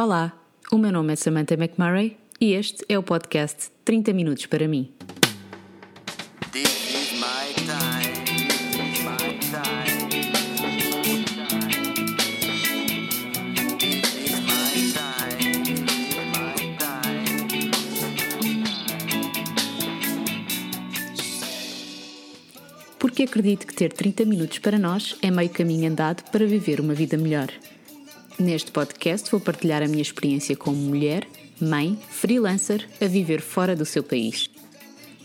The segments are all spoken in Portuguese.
Olá, o meu nome é Samantha McMurray e este é o podcast 30 Minutos para mim. Porque acredito que ter 30 minutos para nós é meio caminho andado para viver uma vida melhor. Neste podcast vou partilhar a minha experiência como mulher, mãe, freelancer a viver fora do seu país.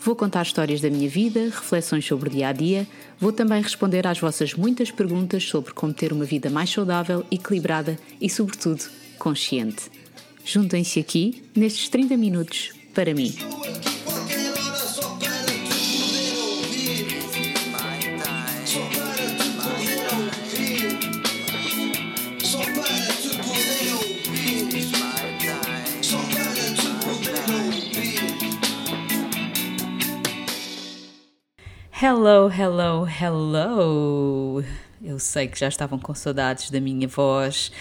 Vou contar histórias da minha vida, reflexões sobre o dia a dia, vou também responder às vossas muitas perguntas sobre como ter uma vida mais saudável, equilibrada e, sobretudo, consciente. Juntem-se aqui nestes 30 minutos para mim. Hello, hello, hello! Eu sei que já estavam com saudades da minha voz.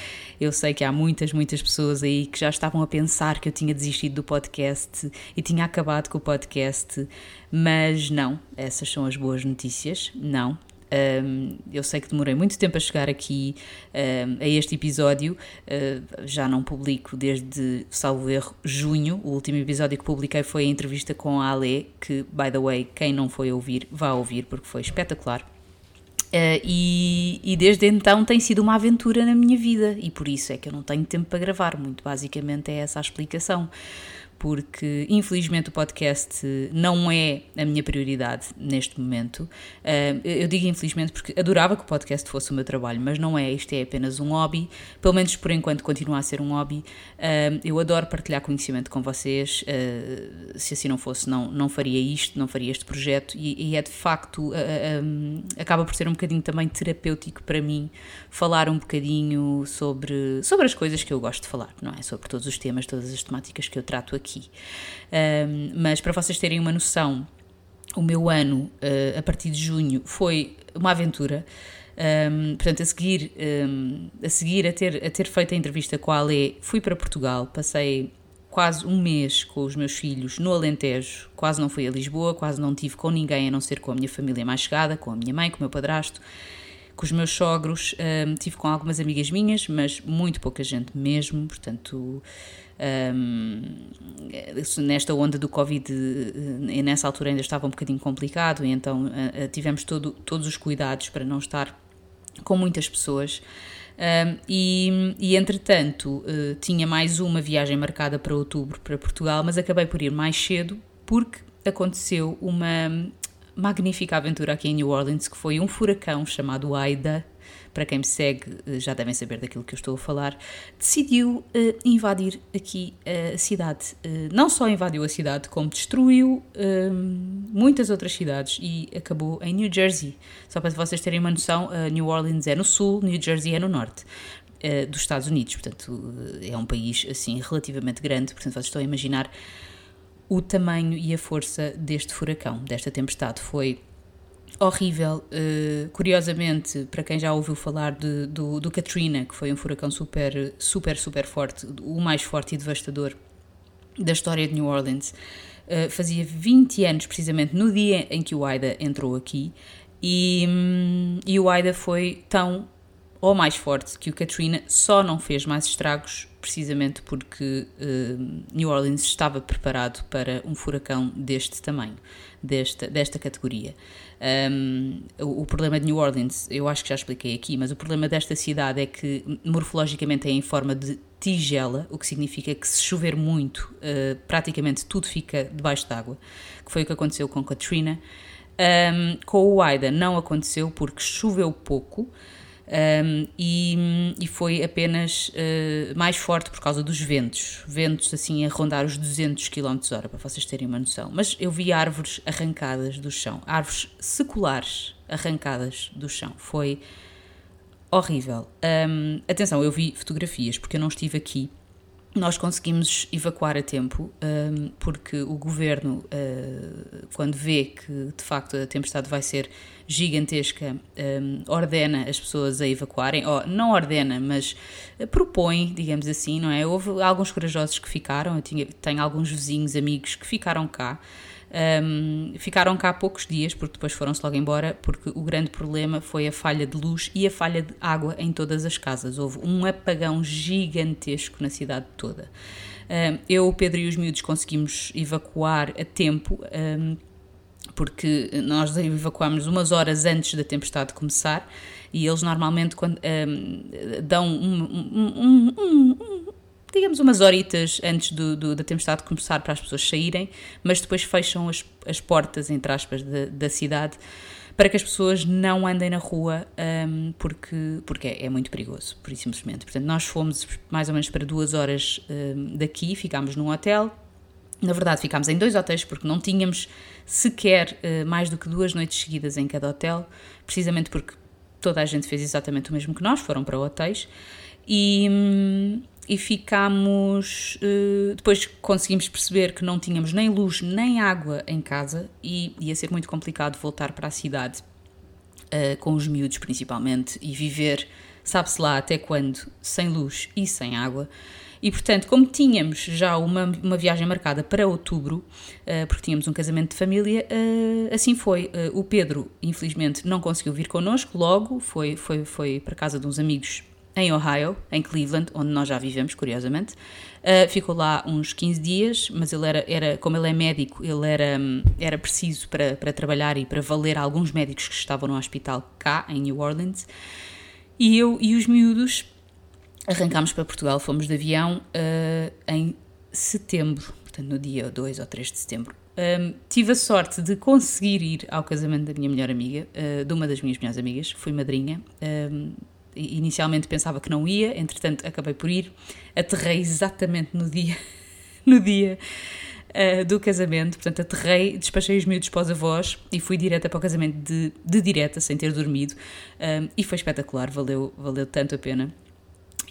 Eu sei que há muitas, muitas pessoas aí que já estavam a pensar que eu tinha desistido do podcast e tinha acabado com o podcast, mas não, essas são as boas notícias. Não. Um, eu sei que demorei muito tempo a chegar aqui um, a este episódio, uh, já não publico desde, salvo erro, junho. O último episódio que publiquei foi a entrevista com a Ale, que, by the way, quem não foi ouvir, vá ouvir porque foi espetacular. Uh, e, e desde então tem sido uma aventura na minha vida e por isso é que eu não tenho tempo para gravar. Muito basicamente é essa a explicação. Porque infelizmente o podcast não é a minha prioridade neste momento. Uh, eu digo infelizmente porque adorava que o podcast fosse o meu trabalho, mas não é. Isto é apenas um hobby, pelo menos por enquanto continua a ser um hobby. Uh, eu adoro partilhar conhecimento com vocês. Uh, se assim não fosse, não, não faria isto, não faria este projeto. E, e é de facto, acaba por ser um bocadinho também terapêutico para mim falar um bocadinho sobre, sobre as coisas que eu gosto de falar, não é? Sobre todos os temas, todas as temáticas que eu trato aqui. Um, mas para vocês terem uma noção, o meu ano, uh, a partir de junho, foi uma aventura. Um, portanto, a seguir, um, a seguir a ter, a ter feito a entrevista com a Ale, fui para Portugal, passei quase um mês com os meus filhos no Alentejo, quase não fui a Lisboa, quase não tive com ninguém a não ser com a minha família mais chegada, com a minha mãe, com o meu padrasto, com os meus sogros, um, tive com algumas amigas minhas, mas muito pouca gente mesmo, portanto um, nesta onda do Covid, e nessa altura ainda estava um bocadinho complicado, e então uh, tivemos todo, todos os cuidados para não estar com muitas pessoas. Um, e, e, entretanto, uh, tinha mais uma viagem marcada para outubro para Portugal, mas acabei por ir mais cedo porque aconteceu uma magnífica aventura aqui em New Orleans que foi um furacão chamado Aida para quem me segue eh, já devem saber daquilo que eu estou a falar, decidiu uh, invadir aqui a cidade. Uh, não só invadiu a cidade, como destruiu uh, muitas outras cidades e acabou em New Jersey. Só para vocês terem uma noção, New Orleans é no sul, New Jersey é no norte. dos Estados Unidos, portanto, é um país assim relativamente grande, portanto, vocês estão a imaginar o tamanho e a força deste furacão, desta tempestade. Foi horrível. Uh, curiosamente, para quem já ouviu falar de, do, do Katrina, que foi um furacão super, super, super forte, o mais forte e devastador da história de New Orleans, uh, fazia 20 anos precisamente no dia em que o Aida entrou aqui. E, hum, e o Aida foi tão ou mais forte que o Katrina, só não fez mais estragos precisamente porque uh, New Orleans estava preparado para um furacão deste tamanho, desta, desta categoria. Um, o, o, problema de New Orleans, eu acho que já expliquei aqui, mas o problema desta cidade é que morfologicamente é em forma de tigela, o que significa que se chover muito, uh, praticamente tudo fica debaixo d'água, que foi o que aconteceu com Katrina. Um, com o Aida não aconteceu porque choveu pouco, um, e, e, foi apenas uh, mais forte por causa dos ventos, ventos assim a rondar os 200 km hora, para vocês terem uma noção. Mas eu vi árvores arrancadas do chão, árvores seculares arrancadas do chão, foi horrível. Um, atenção, eu vi fotografias, porque eu não estive aqui nós conseguimos evacuar a tempo, porque o governo, uh, quando vê que de facto a tempestade vai ser gigantesca, ordena as pessoas a evacuarem, ou não ordena, mas propõe, digamos assim, não é? Houve alguns corajosos que ficaram, eu tinha, tenho alguns vizinhos, amigos que ficaram cá. Um, ficaram cá poucos dias, porque depois foram-se logo embora, porque o grande problema foi a falha de luz e a falha de água em todas as casas. Houve um apagão gigantesco na cidade toda. Um, eu, o Pedro e os miúdos conseguimos evacuar a tempo. Um, porque nós evacuámos umas horas antes da tempestade começar e eles normalmente quando, dão um, um, um, digamos, umas horitas antes do, do, da tempestade começar para as pessoas saírem, mas depois fecham as, as portas, entre aspas, da, da cidade para que as pessoas não andem na rua um, porque, porque é, é, muito perigoso, por isso simplesmente. Portanto, nós fomos mais ou menos para duas horas um, daqui, ficámos num hotel. Na verdade, ficámos em dois hotéis porque não tínhamos sequer uh, mais do que duas noites seguidas em cada hotel, precisamente porque toda a gente fez exatamente o mesmo que nós, foram para hotéis. E, hum, e ficámos. Uh, depois conseguimos perceber que não tínhamos nem luz nem água em casa e ia ser muito complicado voltar para a cidade uh, com os miúdos principalmente e viver, sabe-se lá até quando, sem luz e sem água. E portanto, como tínhamos já uma, uma viagem marcada para outubro, uh, porque tínhamos um casamento de família, assim foi. o Pedro, infelizmente, não conseguiu vir connosco logo, foi, foi, foi para casa de uns amigos em Ohio, em Cleveland, onde nós já vivemos, curiosamente. Uh, ficou lá uns 15 dias, mas ele era, era como ele é médico, ele era, era preciso para, para trabalhar e para valer alguns médicos que estavam no hospital cá, em New Orleans. E eu e os miúdos arrancámos para Portugal, fomos de avião uh, em setembro, portanto no dia 2 ou 3 de setembro. Um, tive a sorte de conseguir ir ao casamento da minha melhor amiga, uh, de uma das minhas melhores amigas, fui madrinha. Um, inicialmente pensava que não ia, entretanto acabei por ir, aterrei exatamente no dia, no dia uh, do casamento, portanto aterrei, despachei os miúdos para os avós e fui direta para o casamento de, de direta, sem ter dormido, e foi espetacular, valeu, valeu tanto a pena.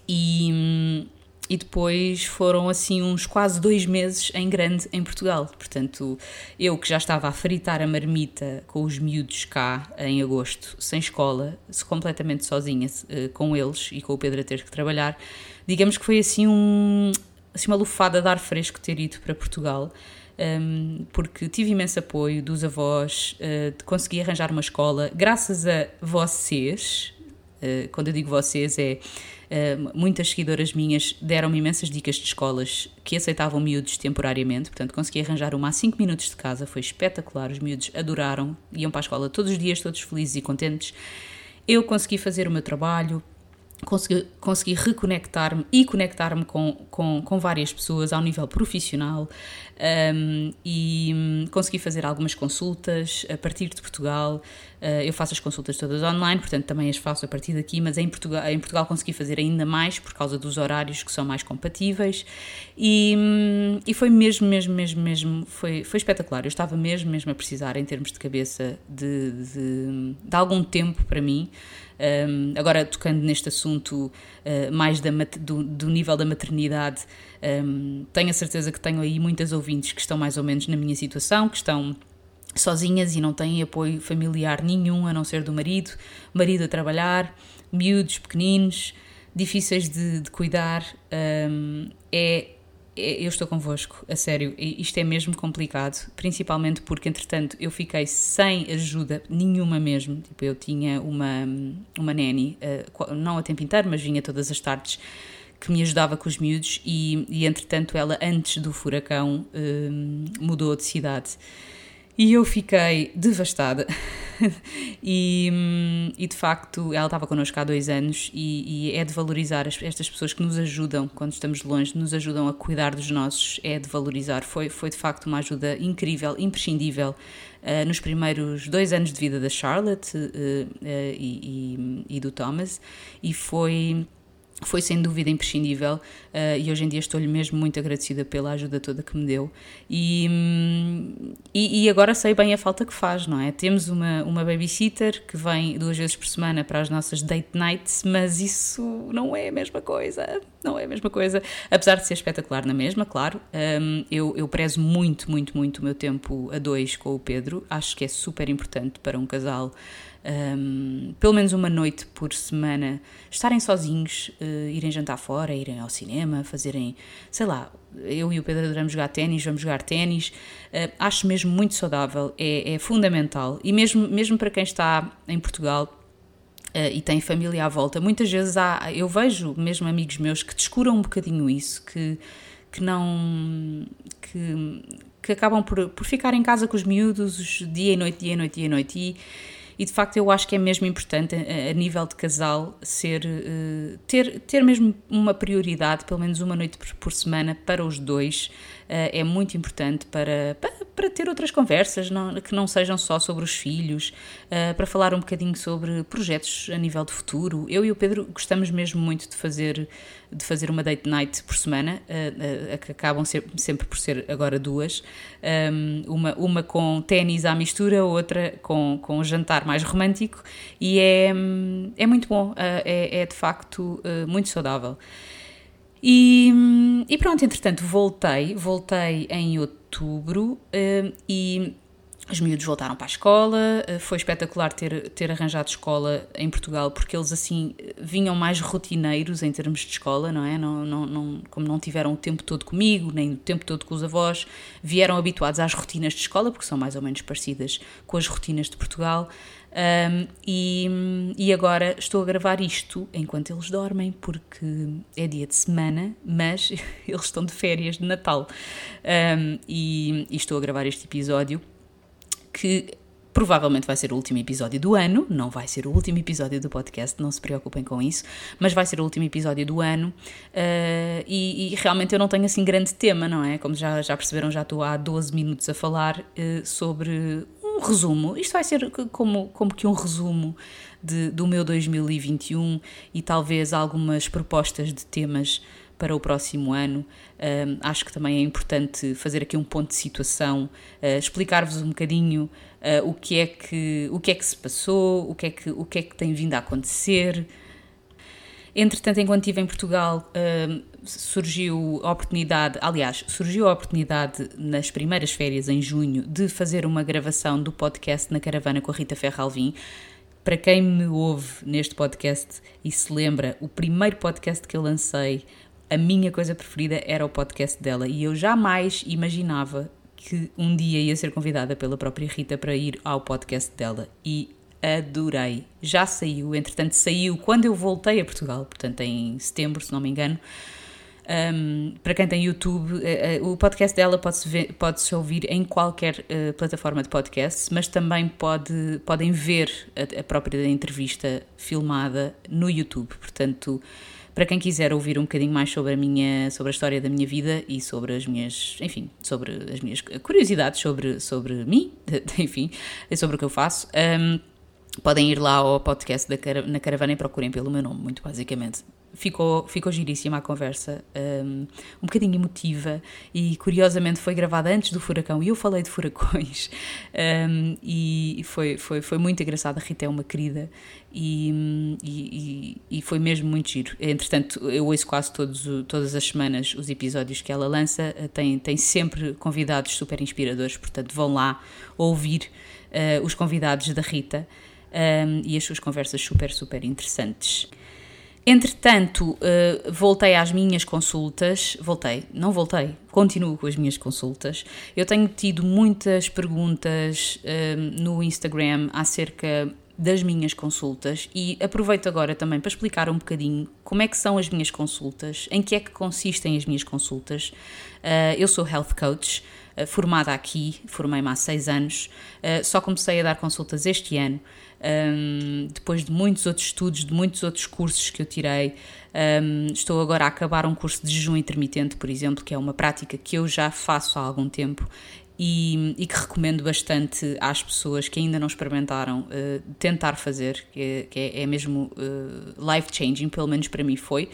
E, hum, e depois foram assim uns quase dois meses em grande em Portugal. Portanto, eu que já estava a fritar a marmita com os miúdos cá em agosto, sem escola, completamente sozinha eh, com eles e com o Pedro a ter que trabalhar, digamos que foi assim, um, assim uma lufada de ar fresco ter ido para Portugal. Um, ehm, porque tive imenso apoio dos avós, uh, consegui arranjar uma escola, graças a vocês. Uh, quando eu digo vocês, é Uh, muitas seguidoras minhas deram-me imensas dicas de escolas que aceitavam miúdos temporariamente, portanto consegui arranjar uma a 5 minutos de casa, foi espetacular, os miúdos adoraram, iam para a escola todos os dias, todos felizes e contentes. Eu consegui fazer o meu trabalho, consegui, consegui reconectar-me e conectar-me com, com, com, várias pessoas ao nível profissional um, e um, consegui fazer algumas consultas a partir de Portugal. Uh, eu faço as consultas todas online, portanto também as faço a partir daqui, mas em Portugal, em Portugal consegui fazer ainda mais por causa dos horários que são mais compatíveis e, um, e foi mesmo, mesmo, mesmo, mesmo, foi, foi espetacular. Eu estava mesmo, mesmo a precisar em termos de cabeça de, de, de algum tempo para mim. Um, agora, tocando neste assunto uh, mais da, do, do, nível da maternidade, um, tenho a certeza que tenho aí muitas ouvintes que estão mais ou menos na minha situação, que estão sozinhas e não têm apoio familiar nenhum a não ser do marido, marido a trabalhar, miúdos pequeninos, difíceis de, de cuidar. Um, é eu estou convosco, a sério, isto é mesmo complicado, principalmente porque, entretanto, eu fiquei sem ajuda nenhuma mesmo. Tipo, eu tinha uma, uma nanny, uh, não a tempo inteiro, mas vinha todas as tardes, que me ajudava com os miúdos, e, e entretanto, ela, antes do furacão, uh, mudou de cidade. E eu fiquei devastada. e, e, de facto, ela estava connosco há dois anos e, e é de valorizar as, estas pessoas que nos ajudam quando estamos longe, nos ajudam a cuidar dos nossos, é de valorizar. Foi, foi de facto uma ajuda incrível, imprescindível uh, nos primeiros dois anos de vida da Charlotte uh, uh, e, e do Thomas, e foi foi sem dúvida imprescindível uh, e hoje em dia estou-lhe mesmo muito agradecida pela ajuda toda que me deu. E, hum, e, e, agora sei bem a falta que faz, não é? Temos uma, uma babysitter que vem duas vezes por semana para as nossas date nights, mas isso não é a mesma coisa, não é a mesma coisa, apesar de ser espetacular na mesma, claro, um, eu, eu prezo muito, muito, muito o meu tempo a dois com o Pedro, acho que é super importante para um casal um, pelo menos uma noite por semana, estarem sozinhos, uh, irem jantar fora, irem ao cinema, fazerem, sei lá, eu e o Pedro adoramos jogar ténis, vamos jogar ténis, uh, acho mesmo muito saudável, é, é, fundamental, e mesmo, mesmo para quem está em Portugal. Uh, e tem família à volta, muitas vezes há, eu vejo mesmo amigos meus que descuram um bocadinho isso, que, que não. que, que acabam por, por ficar em casa com os miúdos dia e noite, dia e noite, dia e noite. E, e de facto eu acho que é mesmo importante a, a nível de casal ser uh, ter, ter mesmo uma prioridade, pelo menos uma noite por, semana para os dois é muito importante para, para, para, ter outras conversas não, que não sejam só sobre os filhos, uh, para falar um bocadinho sobre projetos a nível de futuro. Eu e o Pedro gostamos mesmo muito de fazer de fazer uma date night por semana, uh, que acabam sempre por ser agora duas, um, uma, uma com ténis à mistura, outra com, com um jantar mais romântico, e é, é muito bom, é, é, de facto muito saudável. E, e, pronto, entretanto, voltei, voltei em outubro e os miúdos voltaram para a escola, eh, foi espetacular ter, ter arranjado escola em Portugal, porque eles assim vinham mais rotineiros em termos de escola, não é? Não, não, não, como não tiveram o tempo todo comigo, nem o tempo todo com os avós, vieram habituados às rotinas de escola, porque são mais ou menos parecidas com as rotinas de Portugal. Um, e, e agora estou a gravar isto enquanto eles dormem, porque é dia de semana, mas eles estão de férias de Natal. Um, e, e estou a gravar este episódio que provavelmente vai ser o último episódio do ano, não vai ser o último episódio do podcast, não se preocupem com isso, mas vai ser o último episódio do ano uh, e, e, realmente eu não tenho assim grande tema, não é? Como já, já perceberam, já estou há 12 minutos a falar uh, sobre um resumo, isto vai ser como, como que um resumo de, do meu 2021 e talvez algumas propostas de temas para o próximo ano. Um, acho que também é importante fazer aqui um ponto de situação, uh, explicar-vos um bocadinho uh, o, que é que, o que é que se passou, o que é que, o que, é que tem vindo a acontecer. Entretanto, enquanto estive em Portugal, surgiu a oportunidade, aliás, surgiu a oportunidade nas primeiras férias, em junho, de fazer uma gravação do podcast na caravana com a Rita Ferralvim. Para quem me ouve neste podcast e se lembra, o primeiro podcast que eu lancei a minha coisa preferida era o podcast dela e eu jamais imaginava que um dia ia ser convidada pela própria Rita para ir ao podcast dela e adorei. Já saiu, entretanto saiu quando eu voltei a Portugal, portanto em setembro, se não me engano. Um, para quem tem YouTube, uh, uh, o podcast dela pode-se pode -se ouvir em qualquer uh, plataforma de podcast, mas também pode, podem ver a, a própria entrevista filmada no YouTube. Portanto, para quem quiser ouvir um bocadinho mais sobre a minha, sobre a história da minha vida e sobre as minhas, enfim, sobre as minhas curiosidades sobre, sobre mim, enfim, sobre o que eu faço, um, podem ir lá ao podcast da, na caravana e procurem pelo meu nome, muito basicamente ficou, ficou giríssima a conversa, um, um bocadinho emotiva e curiosamente foi gravada antes do furacão e eu falei de furacões um, e foi, foi, foi muito engraçado. A Rita é uma querida e, e, e, foi mesmo muito giro. Entretanto, eu ouço quase todos, todas as semanas os episódios que ela lança, tem, tem sempre convidados super inspiradores, portanto, vão lá ouvir uh, os convidados da Rita. Um, e as suas conversas super, super interessantes. Entretanto, uh, voltei às minhas consultas. Voltei, não voltei, continuo com as minhas consultas. Eu tenho tido muitas perguntas no Instagram acerca das minhas consultas e aproveito agora também para explicar um bocadinho como é que são as minhas consultas, em que é que consistem as minhas consultas. Uh, eu sou health coach, formada aqui, formei-me há seis anos, só comecei a dar consultas este ano depois de muitos outros estudos, de muitos outros cursos que eu tirei. Estou agora a acabar um curso de jejum intermitente, por exemplo, que é uma prática que eu já faço há algum tempo e, e que recomendo bastante às pessoas que ainda não experimentaram uh, tentar fazer, que é, que é, é mesmo uh, life-changing, pelo menos para mim foi.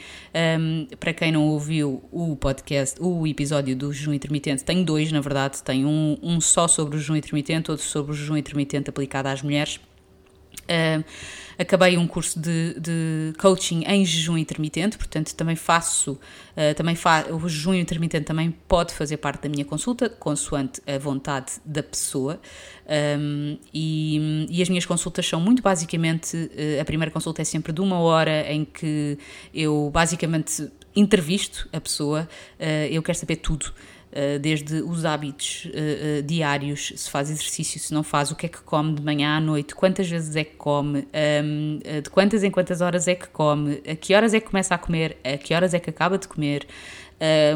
Um, para quem não ouviu o podcast, o episódio do jejum intermitente, tem dois, na verdade, tem um, um só sobre o jejum intermitente, outro sobre o jejum intermitente aplicado às mulheres. Uh, acabei um curso de, de, coaching em jejum intermitente, portanto também faço, uh, também fa o jejum intermitente também pode fazer parte da minha consulta, consoante a vontade da pessoa. Um, e, e, as minhas consultas são muito basicamente, uh, a primeira consulta é sempre de uma hora em que eu basicamente entrevisto a pessoa, eu quero saber tudo. Eh, desde os hábitos uh, uh, diários, se faz exercício, se não faz, o que é que come de manhã à noite, quantas vezes é que come, ehm, de quantas em quantas horas é que come, a que horas é que começa a comer, a que horas é que acaba de comer,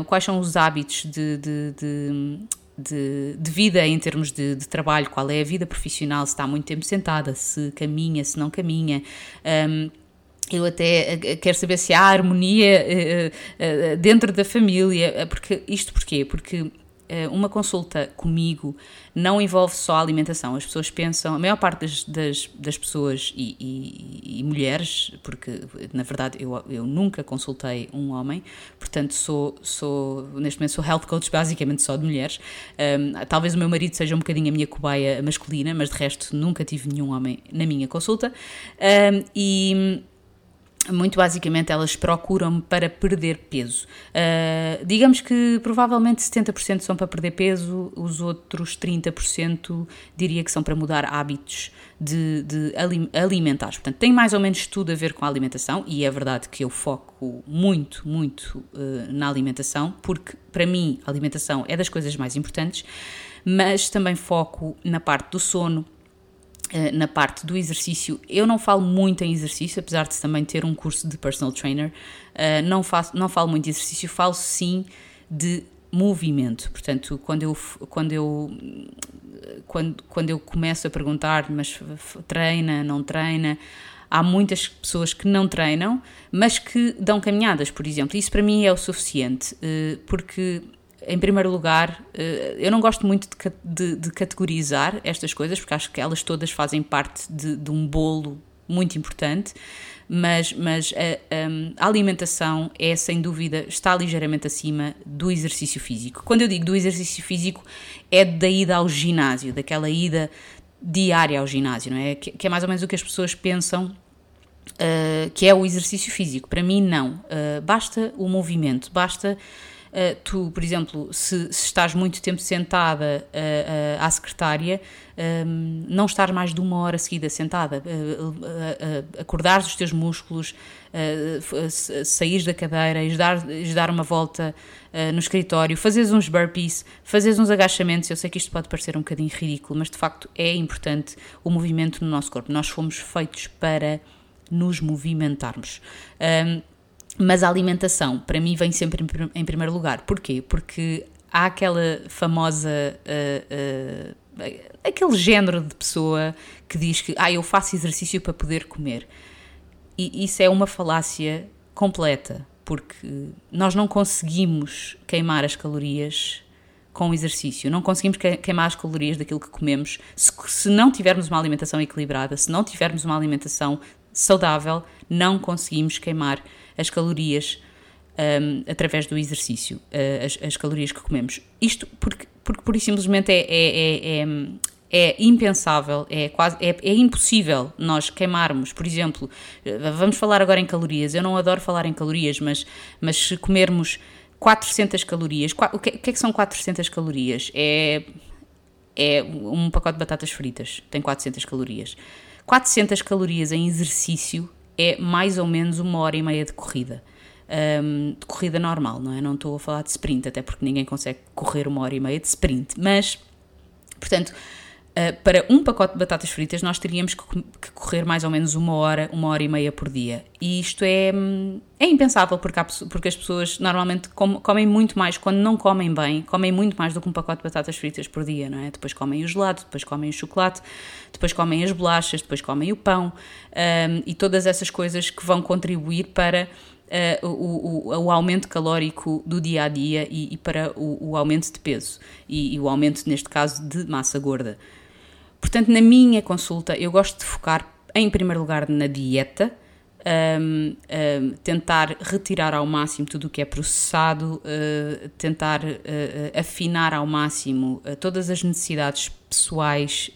quais são os hábitos de, de, de de, de, vida em termos de, de, trabalho, qual é a vida profissional, se está muito tempo sentada, se caminha, se não caminha. Um, ehm, eu até eh, quero saber se há harmonia uh, dentro da família, porque isto porquê? Porque uma consulta comigo não envolve só a alimentação. As pessoas pensam, a maior parte das, das, das pessoas e, e, e, mulheres, porque na verdade eu, eu nunca consultei um homem, portanto sou, sou neste momento sou health coach basicamente só de mulheres. Um, talvez o meu marido seja um bocadinho a minha cobaia masculina, mas de resto nunca tive nenhum homem na minha consulta. Um, e muito basicamente elas procuram-me para perder peso. Uh, digamos que provavelmente 70% são para perder peso, os outros 30% diria que são para mudar hábitos de, de alimentares. Portanto, tem mais ou menos tudo a ver com a alimentação e é verdade que eu foco muito, muito uh, na alimentação, porque para mim a alimentação é das coisas mais importantes, mas também foco na parte do sono na parte do exercício. Eu não falo muito em exercício, apesar de também ter um curso de personal trainer. Eh, não, faço, não falo muito de exercício, falo sim de movimento. Portanto, quando eu, quando eu, quando, quando eu começo a perguntar, mas treina, não treina, há muitas pessoas que não treinam, mas que dão caminhadas, por exemplo. Isso para mim é o suficiente, eh, porque em primeiro lugar, eh, eu não gosto muito de, de, de, categorizar estas coisas, porque acho que elas todas fazem parte de, de um bolo muito importante, mas, mas a, a, alimentação é, sem dúvida, está ligeiramente acima do exercício físico. Quando eu digo do exercício físico, é da ida ao ginásio, daquela ida diária ao ginásio, não é? Que, que é mais ou menos o que as pessoas pensam Uh, que é o exercício físico. Para mim, não. Uh, basta o movimento, basta Uh, tu, por exemplo, se, se, estás muito tempo sentada uh, uh, à secretária, um, não estar mais de uma hora seguida sentada, acordares os teus músculos, sair da cadeira, e dar, dar uma volta no escritório, fazeres uns burpees, fazeres uns agachamentos. Eu sei que isto pode parecer um bocadinho ridículo, mas de facto é importante o movimento no nosso corpo. Nós fomos feitos para nos movimentarmos. Um, mas a alimentação, para mim, vem sempre em, primeiro lugar. Porquê? Porque há aquela famosa. Uh, uh, aquele género de pessoa que diz que ah, eu faço exercício para poder comer. E isso é uma falácia completa, porque nós não conseguimos queimar as calorias com o exercício, não conseguimos queimar as calorias daquilo que comemos se, se não tivermos uma alimentação equilibrada, se não tivermos uma alimentação saudável, não conseguimos queimar as calorias um, através do exercício, uh, as, as, calorias que comemos. Isto porque, porque por simplesmente é, é, é, é, impensável, é, quase, é, é impossível nós queimarmos, por exemplo, vamos falar agora em calorias, eu não adoro falar em calorias, mas, mas se comermos 400 calorias, o que, o que é que são 400 calorias? É, é um pacote de batatas fritas, tem 400 calorias. 400 calorias em exercício é mais ou menos uma hora e meia de corrida. Um, de corrida normal, não é? Não estou a falar de sprint, até porque ninguém consegue correr uma hora e meia de sprint. Mas, portanto, Uh, para um pacote de batatas fritas nós teríamos que, que, correr mais ou menos uma hora, uma hora e meia por dia. E isto é, é impensável porque, há, porque as pessoas normalmente com, comem muito mais quando não comem bem, comem muito mais do que um pacote de batatas fritas por dia, não é? Depois comem o gelado, depois comem o chocolate, depois comem as bolachas, depois comem o pão um, e todas essas coisas que vão contribuir para eh, o, o, o aumento calórico do dia a dia e, e para o, o aumento de peso e, e o aumento, neste caso, de massa gorda. Portanto, na minha consulta, eu gosto de focar em primeiro lugar na dieta, um, um, tentar retirar ao máximo tudo o que é processado, uh, tentar uh, afinar ao máximo uh, todas as necessidades pessoais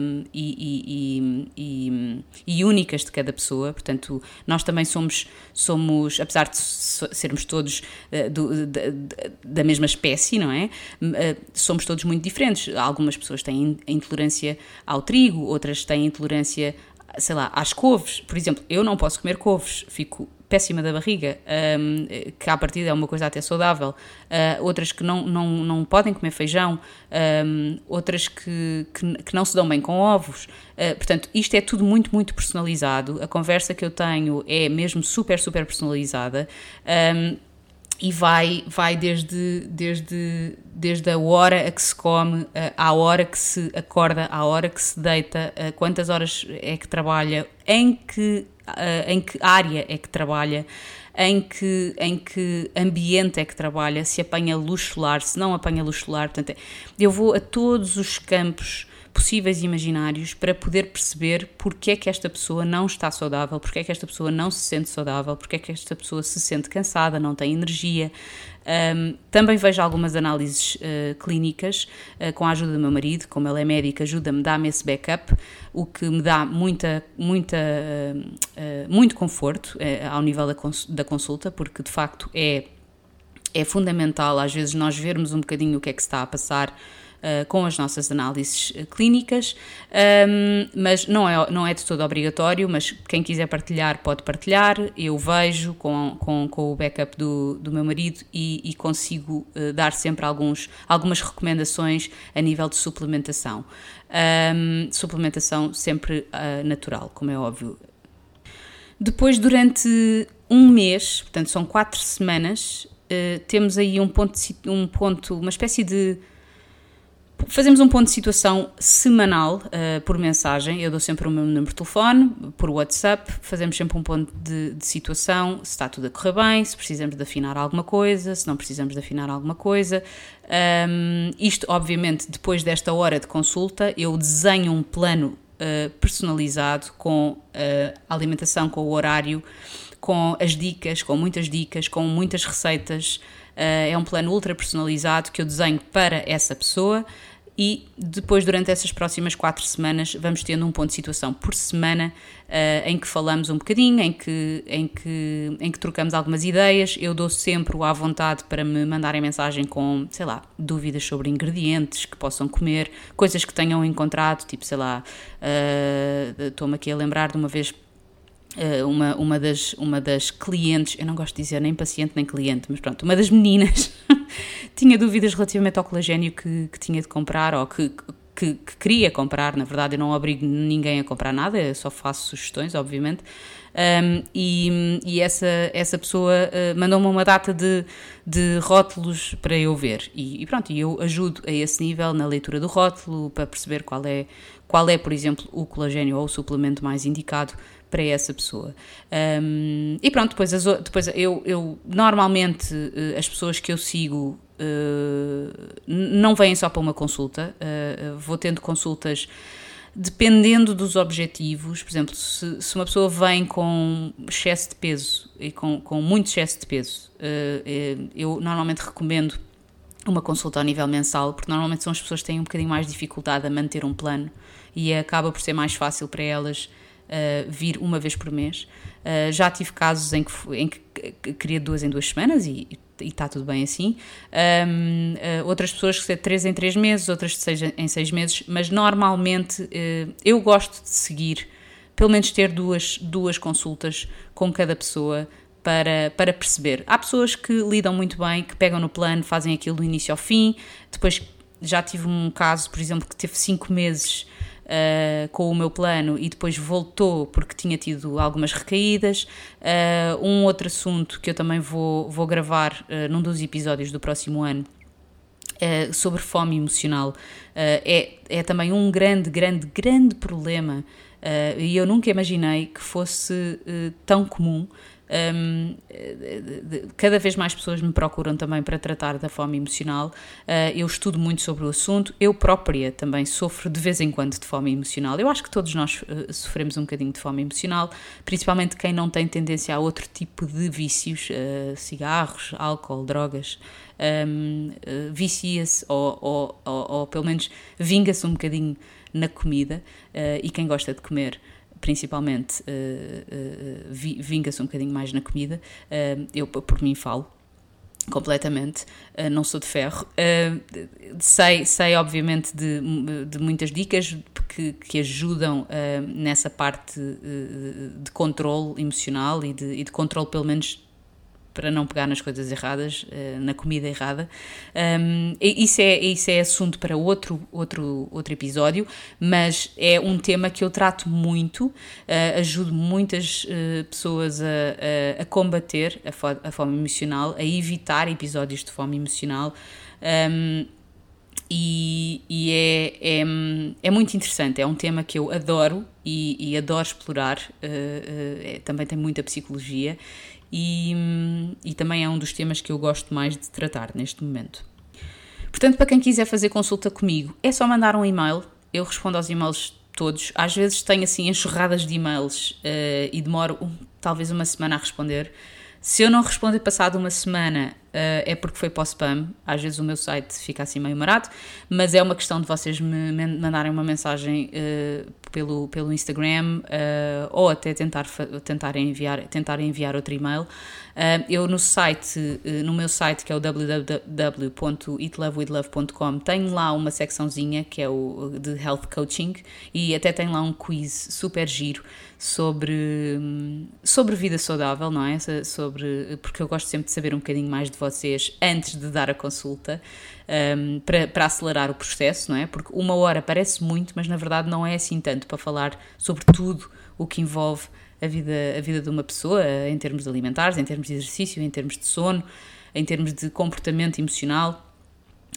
um, e, e, e, e, únicas de cada pessoa. Portanto, nós também somos, somos apesar de sermos todos do, da, da mesma espécie, não é? somos todos muito diferentes. Algumas pessoas têm intolerância ao trigo, outras têm intolerância sei lá, às couves, por exemplo, eu não posso comer couves, fico péssima da barriga, um, que à partida é uma coisa até saudável, uh, outras que não, não, não podem comer feijão, um, outras que, que, que, não se dão bem com ovos. Uh, portanto, isto é tudo muito, muito personalizado. A conversa que eu tenho é mesmo super, super personalizada. Um, e vai, vai desde, desde, desde a hora a que se come, à hora que se acorda, à hora que se deita, quantas horas é que trabalha, em que, em que área é que trabalha, em que, em que ambiente é que trabalha, se apanha luz solar, se não apanha luz solar. Portanto, eu vou a todos os campos possíveis e imaginários para poder perceber porque é que esta pessoa não está saudável, porque é que esta pessoa não se sente saudável, porque é que esta pessoa se sente cansada, não tem energia. Um, também vejo algumas análises uh, clínicas uh, com a ajuda do meu marido, como ele é médico, ajuda-me, dá-me esse backup, o que me dá muita, muita, uh, muito conforto ao nível da, cons da consulta, porque de facto é, é fundamental às vezes nós vermos um bocadinho o que é que se está a passar uh, com as nossas análises eh, clínicas, um, mas não é, não é de todo obrigatório, mas quem quiser partilhar pode partilhar, eu vejo com, com, com o backup do, do meu marido e, e consigo uh, dar sempre alguns, algumas recomendações a nível de suplementação. Um, suplementação sempre uh, natural, como é óbvio. Depois, durante um mês, portanto são quatro semanas, uh, temos aí um ponto, um ponto, uma espécie de Fazemos um ponto de situação semanal uh, por mensagem. Eu dou sempre o meu número de telefone, por WhatsApp. Fazemos sempre um ponto de, de, situação, se está tudo a correr bem, se precisamos de afinar alguma coisa, se não precisamos de afinar alguma coisa. Um, isto, obviamente, depois desta hora de consulta, eu desenho um plano uh, personalizado com uh, a alimentação, com o horário, com as dicas, com muitas dicas, com muitas receitas. é um plano ultra personalizado que eu desenho para essa pessoa e depois, durante essas próximas quatro semanas, vamos tendo um ponto de situação por semana uh, em que falamos um bocadinho, em que, em, que, em que trocamos algumas ideias. Eu dou sempre à vontade para me mandarem mensagem com, sei lá, dúvidas sobre ingredientes que possam comer, coisas que tenham encontrado, tipo, sei lá, uh, estou-me aqui a lembrar de uma vez Uh, uma, uma, das, uma das clientes, eu não gosto de dizer nem paciente nem cliente, mas pronto, uma das meninas tinha dúvidas relativamente ao colagênio que, que tinha de comprar ou que, que, que, queria comprar. Na verdade, eu não obrigo ninguém a comprar nada, eu só faço sugestões, obviamente. Um, e, e essa, essa pessoa uh, mandou-me uma data de, de rótulos para eu ver. E, e pronto, eu ajudo a esse nível na leitura do rótulo para perceber qual é, qual é, por exemplo, o colagênio ou o suplemento mais indicado para essa pessoa. Um, e pronto, depois, as, depois eu, eu normalmente uh, as pessoas que eu sigo uh, não vêm só para uma consulta, uh, vou tendo consultas dependendo dos objetivos. Por exemplo, se, se, uma pessoa vem com excesso de peso e com, com muito excesso de peso, eu normalmente recomendo uma consulta ao nível mensal, porque normalmente são as pessoas que têm um bocadinho mais dificuldade a manter um plano e acaba por ser mais fácil para elas uh, vir uma vez por mês. Uh, já tive casos em que, em que queria duas em duas semanas e, está tudo bem assim. Um, uh, outras pessoas que ser três em três meses, outras de seis em seis meses, mas normalmente eu gosto de seguir, pelo menos ter duas, duas consultas com cada pessoa para, para perceber. Há pessoas que lidam muito bem, que pegam no plano, fazem aquilo do início ao fim, depois já tive um caso, por exemplo, que teve cinco meses uh, com o meu plano e depois voltou porque tinha tido algumas recaídas. Uh, um outro assunto que eu também vou, vou gravar uh, num dos episódios do próximo ano. sobre fome emocional é, é também um grande, grande, grande problema e eu nunca imaginei que fosse tão comum Um, cada vez mais pessoas me procuram também para tratar da fome emocional. Uh, eu estudo muito sobre o assunto. Eu própria também sofro de vez em quando de fome emocional. Eu acho que todos nós uh, sofremos um bocadinho de fome emocional, principalmente quem não tem tendência a outro tipo de vícios, uh, cigarros, álcool, drogas. Um, vicia-se ou, ou, ou, ou pelo menos vinga-se um bocadinho na comida e quem gosta de comer principalmente uh, uh, vi- vinga-se um bocadinho mais na comida Uh, eu por mim falo completamente, não sou de ferro. Sei, sei, obviamente, de, de muitas dicas que, que ajudam nessa parte de controle emocional e de, e de controle, pelo menos, para não pegar nas coisas erradas, uh, na comida errada. Um, isso, é, isso é assunto para outro, outro, outro episódio, mas é um tema que eu trato muito, uh, ajudo muitas uh, pessoas a, a, a combater a, fo a fome emocional, a evitar episódios de fome emocional. Um, e, e é, é, é, muito interessante, é um tema que eu adoro e, e adoro explorar, uh, também tem muita psicologia e, e também é um dos temas que eu gosto mais de tratar neste momento. Portanto, para quem quiser fazer consulta comigo, é só mandar um e-mail, eu respondo aos e-mails todos. Às vezes tenho assim enxurradas de e-mails uh, e demoro um, talvez uma semana a responder. Se eu não responder passado uma semana, uh, é porque foi para o spam. Às vezes o meu site fica assim meio marado, mas é uma questão de vocês me mandarem uma mensagem uh, pelo, pelo Instagram uh, ou até tentar, tentar, enviar, tentar enviar outro e-mail. eu no site, no meu site, que é o www.eatlovewithlove.com, tenho lá uma secçãozinha que é o de Health Coaching e até tem lá um quiz super giro sobre, sobre vida saudável, não é? Sobre, porque eu gosto sempre de saber um bocadinho mais de vocês antes de dar a consulta, um, para, para acelerar o processo, não é? Porque uma hora parece muito, mas na verdade não é assim tanto para falar sobre tudo o que envolve a vida, a vida de uma pessoa, em termos alimentares, em termos de exercício, em termos de sono, em termos de comportamento emocional.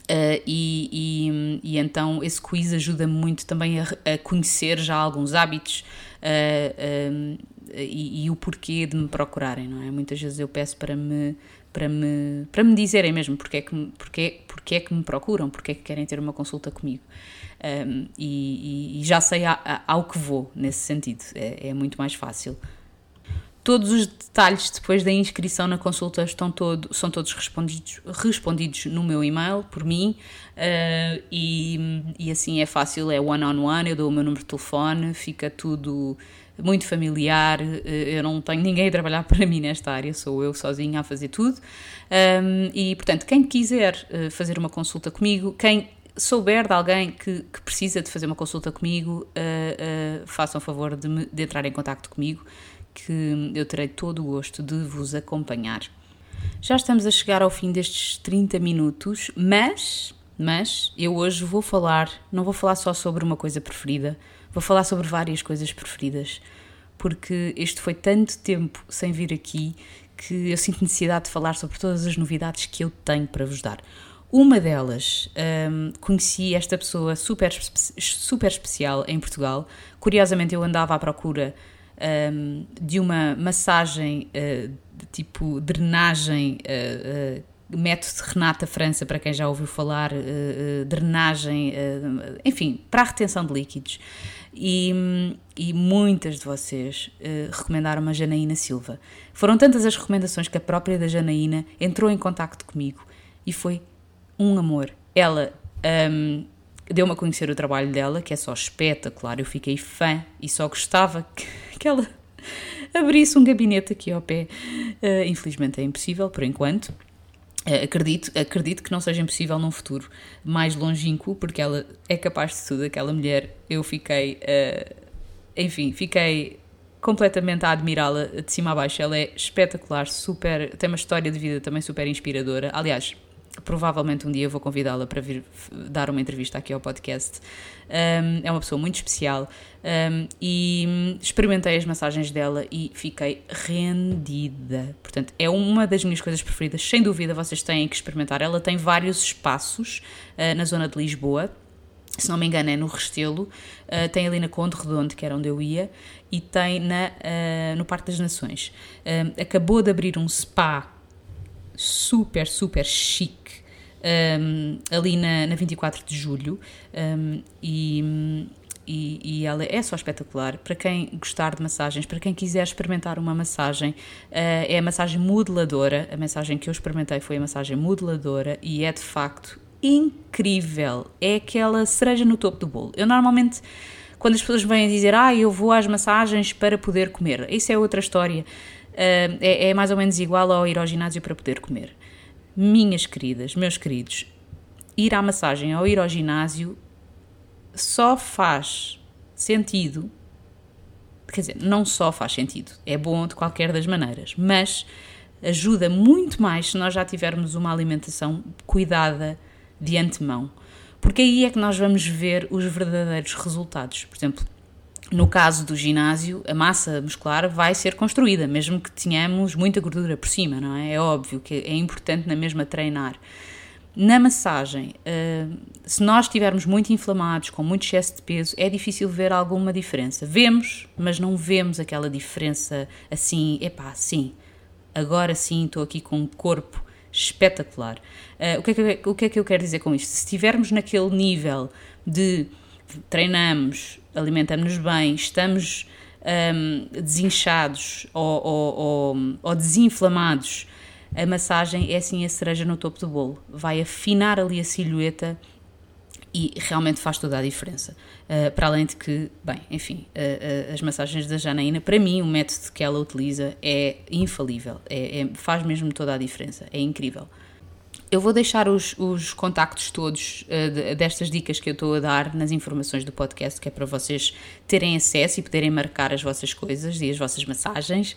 Uh, e, e, e, então esse quiz ajuda-me muito também a, a, conhecer já alguns hábitos uh, e, e, o porquê de me procurarem, não é? Muitas vezes eu peço para me, para me, para me dizerem mesmo porque é, que, porque, porque é que me procuram, porque é que querem ter uma consulta comigo. Um, e, já sei a, a, ao que vou nesse sentido, é, é muito mais fácil. Todos os detalhes depois da inscrição na consulta estão todo, são todos respondidos, respondidos no meu e-mail, por mim, uh, e, e assim é fácil, é one-on-one, on one, eu dou o meu número de telefone, fica tudo muito familiar, uh, eu não tenho ninguém a trabalhar para mim nesta área, sou eu sozinha a fazer tudo, um, e portanto, quem quiser uh, fazer uma consulta comigo, quem souber de alguém que, que, precisa de fazer uma consulta comigo, façam o favor de, me, de entrar em contato comigo, que eu terei todo o gosto de vos acompanhar. Já estamos a chegar ao fim destes 30 minutos, mas, mas eu hoje vou falar, não vou falar só sobre uma coisa preferida, vou falar sobre várias coisas preferidas, porque este foi tanto tempo sem vir aqui que eu sinto necessidade de falar sobre todas as novidades que eu tenho para vos dar. Uma delas, um, conheci esta pessoa super, super especial em Portugal. Curiosamente, eu andava à procura um, de uma massagem uh, de tipo drenagem, uh, uh, método de Renata França, para quem já ouviu falar, drenagem, enfim, para a retenção de líquidos. E, e muitas de vocês recomendaram a Janaína Silva. Foram tantas as recomendações que a própria da Janaína entrou em contacto comigo e foi um amor. Ela um, deu-me a conhecer o trabalho dela, que é só espetacular. Eu fiquei fã e só gostava que, que ela abrisse um gabinete aqui ao pé. Uh, infelizmente é impossível, por enquanto. Uh, acredito, acredito que não seja impossível num futuro mais longínquo, porque ela é capaz de tudo. Aquela mulher, eu fiquei. Uh, enfim, fiquei completamente a admirá-la de cima a baixo. Ela é espetacular, super, tem uma história de vida também super inspiradora. Aliás, provavelmente um dia vou convidá-la para vir dar uma entrevista aqui ao podcast. Um, é uma pessoa muito especial um, e experimentei as massagens dela e fiquei rendida. Portanto, é uma das minhas coisas preferidas. Sem dúvida, vocês têm que experimentar. Ela tem vários espaços uh, na zona de Lisboa. se não me engano, é no Restelo, uh, tem ali na Conde Redondo, que era onde eu ia, e tem na, uh, no Parque das Nações. Acabou de abrir um spa super, super chique um, ali na, na 24 de julho um, e, e, e, ela é só espetacular. Para quem gostar de massagens, para quem quiser experimentar uma massagem, uh, é a massagem modeladora. A massagem que eu experimentei foi a massagem modeladora e é de facto incrível. É aquela cereja no topo do bolo. Eu normalmente, quando as pessoas vêm dizer, ah, eu vou às massagens para poder comer, isso é outra história. Uh, é, é mais ou menos igual ao ir ao ginásio para poder comer. Minhas queridas, meus queridos, ir à massagem ou ir ao ginásio só faz sentido, quer dizer, não só faz sentido, é bom de qualquer das maneiras, mas ajuda muito mais se nós já tivermos uma alimentação cuidada de antemão, porque aí é que nós vamos ver os verdadeiros resultados. Por exemplo, no caso do ginásio, a massa muscular vai ser construída, mesmo que tenhamos muita gordura por cima, não é? É óbvio que é importante na mesma treinar. Na massagem, uh, se nós estivermos muito inflamados, com muito excesso de peso, é difícil ver alguma diferença. Vemos, mas não vemos aquela diferença assim, epá, sim, agora sim estou aqui com um corpo espetacular. Uh, o, que é que, o que é que eu quero dizer com isto? Se estivermos naquele nível de treinamos, alimentamos-nos bem, estamos um, desinchados ou, ou, ou, ou, desinflamados, a massagem é assim a cereja no topo do bolo. Vai afinar ali a silhueta e realmente faz toda a diferença. Uh, para além de que, bem, enfim, uh, uh, as massagens da Janaína, para mim, o método que ela utiliza é infalível, é, é, faz mesmo toda a diferença, é incrível. Eu vou deixar os, os contactos todos uh, de, destas dicas que eu estou a dar nas informações do podcast, que é para vocês terem acesso e poderem marcar as vossas coisas e as vossas massagens.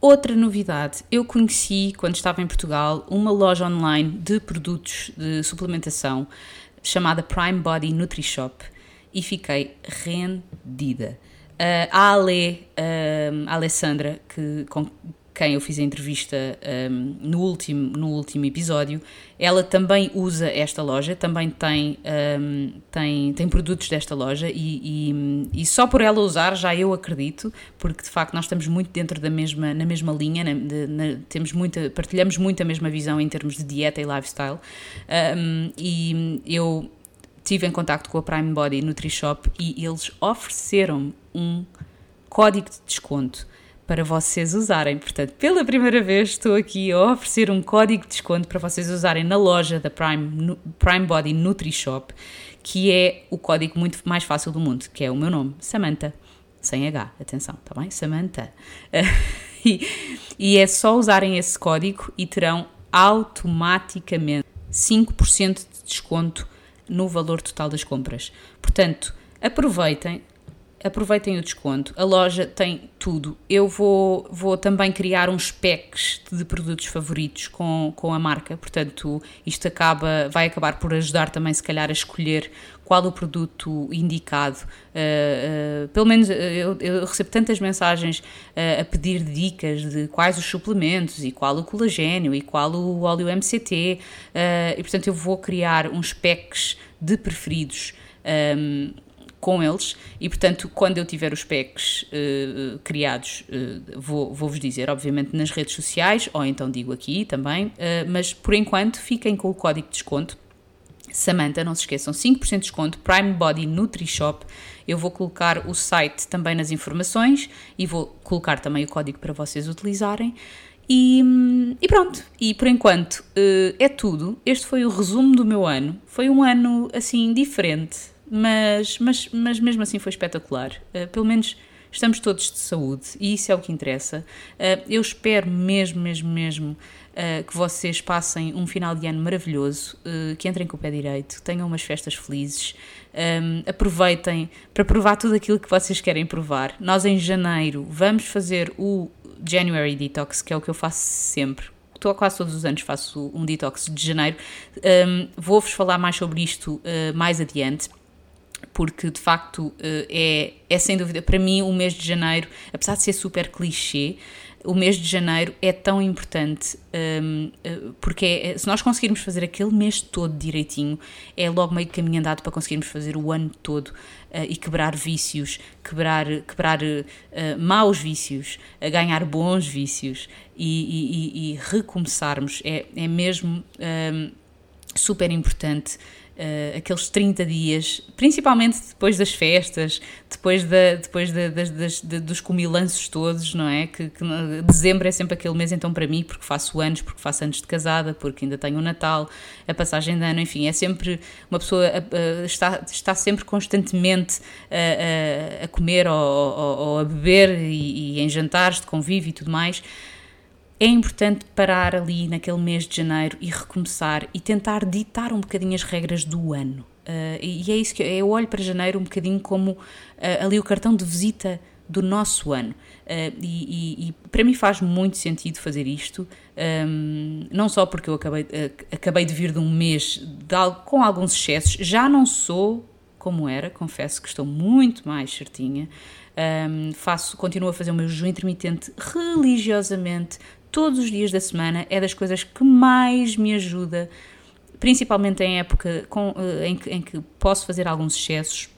Outra novidade, eu conheci quando estava em Portugal uma loja online de produtos de suplementação chamada Prime Body NutriShop e fiquei rendida. Uh, a Ale, uh, a Alessandra, que, com, quem eu fiz a entrevista um, no, último, no último episódio, ela também usa esta loja, também tem, um, tem, tem produtos desta loja e, e, e, só por ela usar já eu acredito, porque de facto nós estamos muito dentro da mesma, na mesma linha, na, de, na, temos muita, partilhamos muito a mesma visão em termos de dieta e lifestyle. Um, e eu tive em contacto com a Prime Body NutriShop e eles ofereceram um código de desconto para vocês usarem. Portanto, pela primeira vez estou aqui a oferecer um código de desconto para vocês usarem na loja da Prime, Prime Body NutriShop, que é o código muito mais fácil do mundo, que é o meu nome, Samantha, sem H, atenção, tá bem? Samantha. e, e é só usarem esse código e terão automaticamente 5% de desconto no valor total das compras. Portanto, aproveitem, aproveitem o desconto. A loja tem tudo. Eu vou, vou também criar uns packs de produtos favoritos com, com a marca, portanto, isto acaba, vai acabar por ajudar também, se calhar, a escolher qual o produto indicado. Uh, uh, pelo menos eu, eu, recebo tantas mensagens uh, a pedir dicas de quais os suplementos e qual o colagênio e qual o óleo MCT, e portanto eu vou criar uns packs de preferidos. Um, com eles e, portanto, quando eu tiver os packs uh, criados, uh, vou, vou-vos dizer, obviamente, nas redes sociais, ou então digo aqui também, uh, mas por enquanto fiquem com o código de desconto. Samantha, não se esqueçam, 5% de desconto, Prime Body NutriShop. Eu vou colocar o site também nas informações e vou colocar também o código para vocês utilizarem. E, e, pronto, e por enquanto é tudo. Este foi o resumo do meu ano. Foi um ano assim diferente, mas, mas, mas mesmo assim foi espetacular. Uh, pelo menos estamos todos de saúde e isso é o que interessa. Uh, eu espero mesmo, mesmo, mesmo uh, que vocês passem um final de ano maravilhoso, que entrem com o pé direito, tenham umas festas felizes, um, aproveitem para provar tudo aquilo que vocês querem provar. Nós em janeiro vamos fazer o January Detox, que é o que eu faço sempre estou quase todos os anos faço um detox de janeiro. Um, Vou-vos falar mais sobre isto uh, mais adiante porque de facto eh, é, é sem dúvida, para mim, o mês de janeiro, apesar de ser super clichê, o mês de janeiro é tão importante um, uh, porque é- se nós conseguirmos fazer aquele mês todo direitinho, é logo meio caminho andado para conseguirmos fazer o ano todo uh, e quebrar vícios, quebrar, quebrar uh, maus vícios, a ganhar bons vícios e, e- e- e recomeçarmos. É, é mesmo um, super importante uh, aqueles 30 dias, principalmente depois das festas, depois, da, depois da- das- das- de- dos comilanços todos, não é? Que, que dezembro é sempre aquele mês, então, para mim, porque faço anos, porque faço anos de casada, porque ainda tenho o Natal, a passagem de ano, enfim, é sempre uma pessoa a- está, está sempre constantemente a, a- a comer ou, ou- ou a beber e, e em jantares de convívio e tudo mais é importante parar ali naquele mês de janeiro e recomeçar e tentar ditar um bocadinho as regras do ano. Uh, e é isso que eu, eu olho para janeiro um bocadinho como uh, ali o cartão de visita do nosso ano. Uh, e, e- e para mim faz muito sentido fazer isto, um, não só porque eu acabei, acabei de vir de um mês de com alguns excessos, já não sou como era, confesso que estou muito mais certinha. Um, faço, continuo a fazer o meu jejum intermitente religiosamente todos os dias da semana. É das coisas que mais me ajuda, principalmente em época com, eh, em, que, em que posso fazer alguns excessos.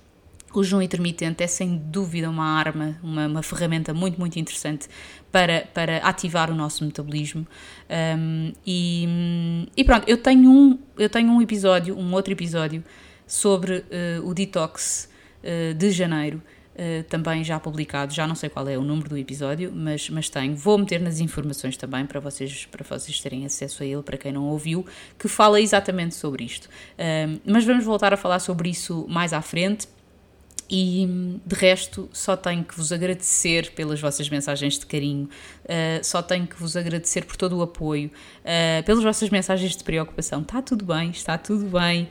O jejum intermitente é sem dúvida uma arma, uma, uma ferramenta muito, muito interessante para, para ativar o nosso metabolismo. Um, e, e pronto, eu tenho, um, eu tenho um episódio, um outro episódio sobre eh, o detox eh, de janeiro, eh, também já publicado, já não sei qual é o número do episódio, mas, mas tenho. Vou meter nas informações também para vocês, para vocês terem acesso a ele, para quem não ouviu, que fala exatamente sobre isto. Um, mas vamos voltar a falar sobre isso mais à frente. E de resto, só tenho que vos agradecer pelas vossas mensagens de carinho, uh, só tenho que vos agradecer por todo o apoio, uh, pelas vossas mensagens de preocupação. Está tudo bem, está tudo bem,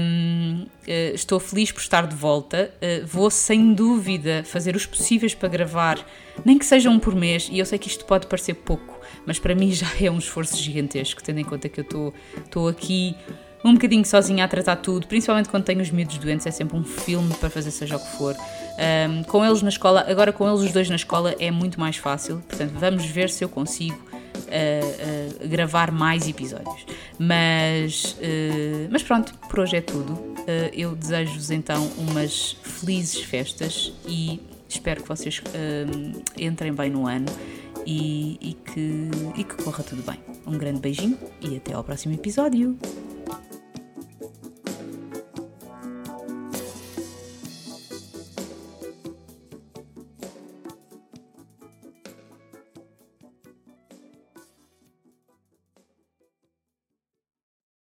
um, uh, estou feliz por estar de volta. Vou sem dúvida fazer os possíveis para gravar, nem que seja um por mês, e eu sei que isto pode parecer pouco, mas para mim já é um esforço gigantesco, tendo em conta que eu estou aqui um bocadinho sozinha a tratar tudo, principalmente quando tenho os miúdos doentes, é sempre um filme para fazer seja o que for. Um, com eles na escola, agora com eles os dois na escola é muito mais fácil, portanto vamos ver se eu consigo uh, uh, gravar mais episódios. Mas, uh, mas pronto, por hoje é tudo. Eu desejo-vos então umas felizes festas e espero que vocês entrem bem no ano e, e que, e que corra tudo bem. Um grande beijinho e até ao próximo episódio.